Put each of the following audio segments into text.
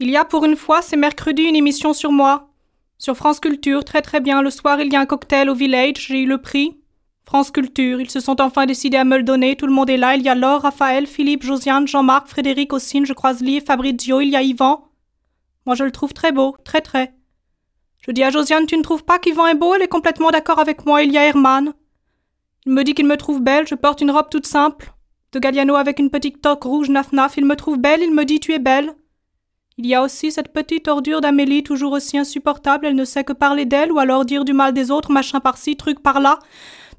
Il y a pour une fois, c'est mercredi, une émission sur moi. Sur France Culture, très très bien. Le soir, il y a un cocktail au village, j'ai eu le prix. France Culture, ils se sont enfin décidés à me le donner, tout le monde est là. Il y a Laure, Raphaël, Philippe, Josiane, Jean-Marc, Frédéric, Ossine, je croise Lee, Fabrizio, il y a Yvan. Moi, je le trouve très beau, très très. Je dis à Josiane, tu ne trouves pas qu'Yvan est beau? Elle est complètement d'accord avec moi. Il y a Herman. Il me dit qu'il me trouve belle, je porte une robe toute simple, de Galliano avec une petite toque rouge naf-naf. Il me trouve belle, il me dit tu es belle. Il y a aussi cette petite ordure d'Amélie, toujours aussi insupportable, elle ne sait que parler d'elle ou alors dire du mal des autres, machin par-ci, truc par-là.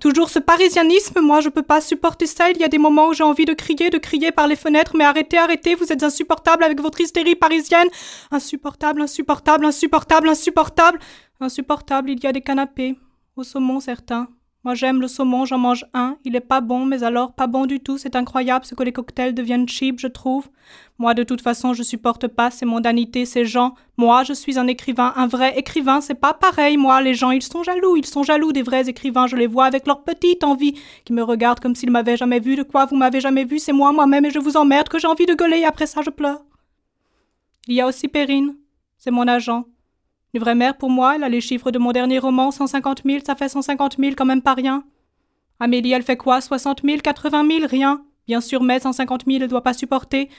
Toujours ce parisianisme, moi je peux pas supporter ça, il y a des moments où j'ai envie de crier, de crier par les fenêtres, mais arrêtez, arrêtez, vous êtes insupportable avec votre hystérie parisienne. Insupportable, insupportable, insupportable, insupportable. Insupportable, il y a des canapés. Au saumon, certains. Moi j'aime le saumon, j'en mange un. Il est pas bon, mais alors pas bon du tout. C'est incroyable ce que les cocktails deviennent cheap, je trouve. Moi de toute façon je supporte pas ces mondanités, ces gens. Moi je suis un écrivain, un vrai écrivain, c'est pas pareil. Moi les gens ils sont jaloux, ils sont jaloux des vrais écrivains. Je les vois avec leur petite envie, qui me regardent comme s'ils m'avaient jamais vu. De quoi vous m'avez jamais vu, c'est moi moi-même et je vous emmerde que j'ai envie de gueuler après ça je pleure. Il y a aussi Perrine, c'est mon agent. Une vraie mère pour moi, elle a les chiffres de mon dernier roman, 150 000, ça fait 150 000 quand même pas rien. Amélie, elle fait quoi? 60 000, 80 000, rien. Bien sûr, mais 150 000, elle doit pas supporter.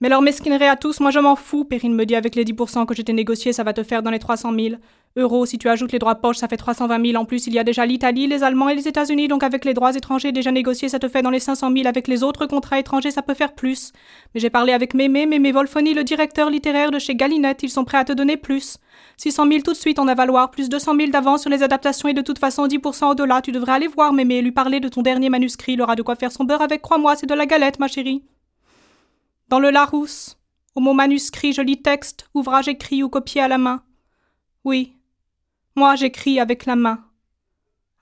Mais leur mesquinerie à tous, moi je m'en fous. Perrine me dit avec les 10% que j'étais négocié, ça va te faire dans les 300 000 euros. Si tu ajoutes les droits de poche, ça fait 320 000. En plus, il y a déjà l'Italie, les Allemands et les États-Unis. Donc avec les droits étrangers déjà négociés, ça te fait dans les 500 000. Avec les autres contrats étrangers, ça peut faire plus. Mais j'ai parlé avec Mémé, Mémé Volfoni, le directeur littéraire de chez Galinette. Ils sont prêts à te donner plus. 600 000 tout de suite en avaloir, plus 200 000 d'avance sur les adaptations et de toute façon 10% au-delà. Tu devrais aller voir Mémé lui parler de ton dernier manuscrit. Il aura de quoi faire son beurre avec, crois-moi, c'est de la galette, ma chérie. Dans le Larousse, au mot manuscrit, joli texte, ouvrage écrit ou copié à la main. Oui, moi j'écris avec la main.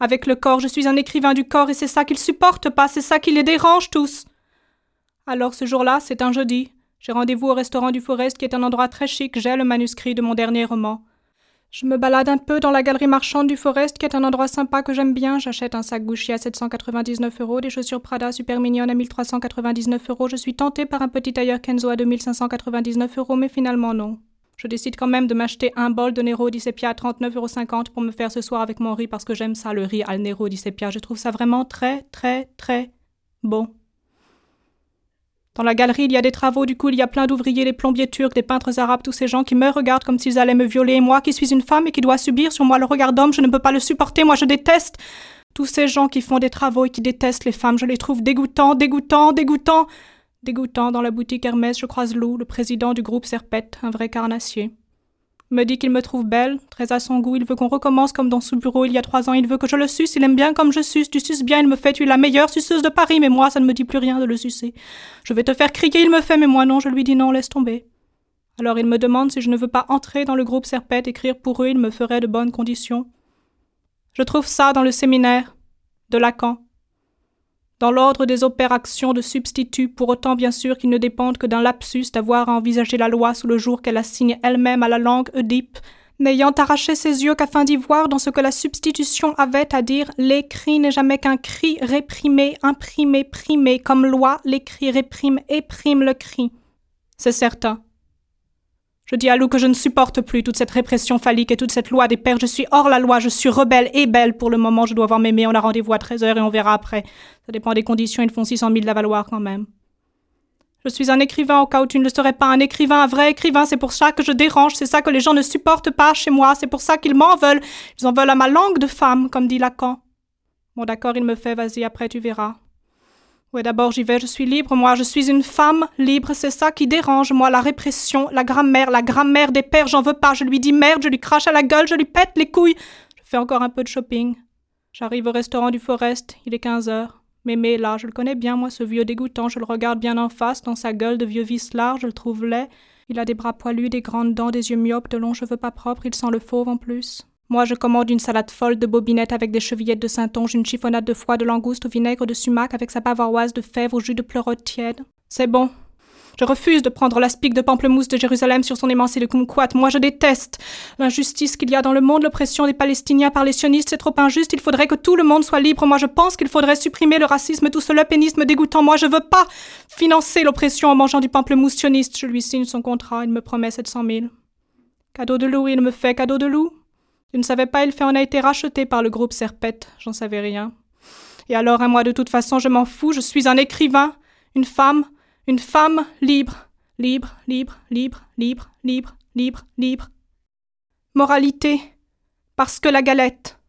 Avec le corps, je suis un écrivain du corps et c'est ça qu'ils supportent pas, c'est ça qui les dérange tous. Alors ce jour-là, c'est un jeudi. J'ai rendez-vous au restaurant du Forest qui est un endroit très chic. J'ai le manuscrit de mon dernier roman. Je me balade un peu dans la galerie marchande du Forest qui est un endroit sympa que j'aime bien. J'achète un sac Gucci à 799 euros, des chaussures Prada super mignonnes à 1399 euros. Je suis tentée par un petit tailleur Kenzo à 2599 euros, mais finalement non. Je décide quand même de m'acheter un bol de Nero di Sepia à 39,50 euros pour me faire ce soir avec mon riz parce que j'aime ça, le riz al Nero di Sepia. Je trouve ça vraiment très, très, très bon. Dans la galerie, il y a des travaux, du coup, il y a plein d'ouvriers, des plombiers turcs, des peintres arabes, tous ces gens qui me regardent comme s'ils allaient me violer. Et moi, qui suis une femme et qui dois subir sur moi le regard d'homme, je ne peux pas le supporter, moi je déteste. Tous ces gens qui font des travaux et qui détestent les femmes, je les trouve dégoûtants, dégoûtants, dégoûtants. Dégoûtants dans la boutique Hermès, je croise Lou, le président du groupe Serpette, un vrai carnassier. Me dit qu'il me trouve belle, très à son goût, il veut qu'on recommence comme dans ce bureau il y a trois ans, il veut que je le suce, il aime bien comme je suce, tu suces bien, il me fait, tu es la meilleure suceuse de Paris, mais moi, ça ne me dit plus rien de le sucer. Je vais te faire crier, il me fait, mais moi non, je lui dis non, laisse tomber. Alors il me demande si je ne veux pas entrer dans le groupe Serpette, écrire pour eux, il me ferait de bonnes conditions. Je trouve ça dans le séminaire de Lacan dans l'ordre des opérations de substitut, pour autant bien sûr qu'ils ne dépendent que d'un lapsus d'avoir à envisager la loi sous le jour qu'elle assigne elle-même à la langue Oedipe, n'ayant arraché ses yeux qu'afin d'y voir dans ce que la substitution avait à dire, l'écrit n'est jamais qu'un cri réprimé, imprimé, primé, comme loi, l'écrit réprime et prime le cri. C'est certain. Je dis à Lou que je ne supporte plus toute cette répression phallique et toute cette loi des pères. Je suis hors la loi, je suis rebelle et belle pour le moment. Je dois voir m'aimer. On a rendez-vous à 13h et on verra après. Ça dépend des conditions. Ils font 600 000 de valoir quand même. Je suis un écrivain au cas où tu ne le serais pas. Un écrivain, un vrai écrivain. C'est pour ça que je dérange. C'est ça que les gens ne supportent pas chez moi. C'est pour ça qu'ils m'en veulent. Ils en veulent à ma langue de femme, comme dit Lacan. Bon, d'accord, il me fait. Vas-y, après tu verras. Oui, d'abord j'y vais, je suis libre, moi, je suis une femme libre, c'est ça qui dérange, moi, la répression, la grammaire, la grammaire des pères, j'en veux pas, je lui dis merde, je lui crache à la gueule, je lui pète les couilles. Je fais encore un peu de shopping. J'arrive au restaurant du Forest, il est 15 heures. Mémé là, je le connais bien, moi, ce vieux dégoûtant, je le regarde bien en face, dans sa gueule de vieux vicelard, je le trouve laid. Il a des bras poilus, des grandes dents, des yeux myopes, de longs cheveux pas propres, il sent le fauve en plus. Moi, je commande une salade folle de bobinettes avec des chevillettes de Saintonge, une chiffonnade de foie de langouste au vinaigre de sumac avec sa bavaroise de fèves au jus de pleurote tiède. C'est bon. Je refuse de prendre l'aspic de pamplemousse de Jérusalem sur son émancé de kumquat. Moi, je déteste l'injustice qu'il y a dans le monde, l'oppression des Palestiniens par les sionistes. C'est trop injuste. Il faudrait que tout le monde soit libre. Moi, je pense qu'il faudrait supprimer le racisme, tout ce pénisme dégoûtant. Moi, je veux pas financer l'oppression en mangeant du pamplemousse sioniste. Je lui signe son contrat. Il me promet 700 000. Cadeau de loup, il me fait cadeau de loup. Je ne savais pas, il fait en a été racheté par le groupe Serpette. J'en savais rien. Et alors, à moi, de toute façon, je m'en fous. Je suis un écrivain, une femme, une femme libre, libre, libre, libre, libre, libre, libre, libre. Moralité. Parce que la galette.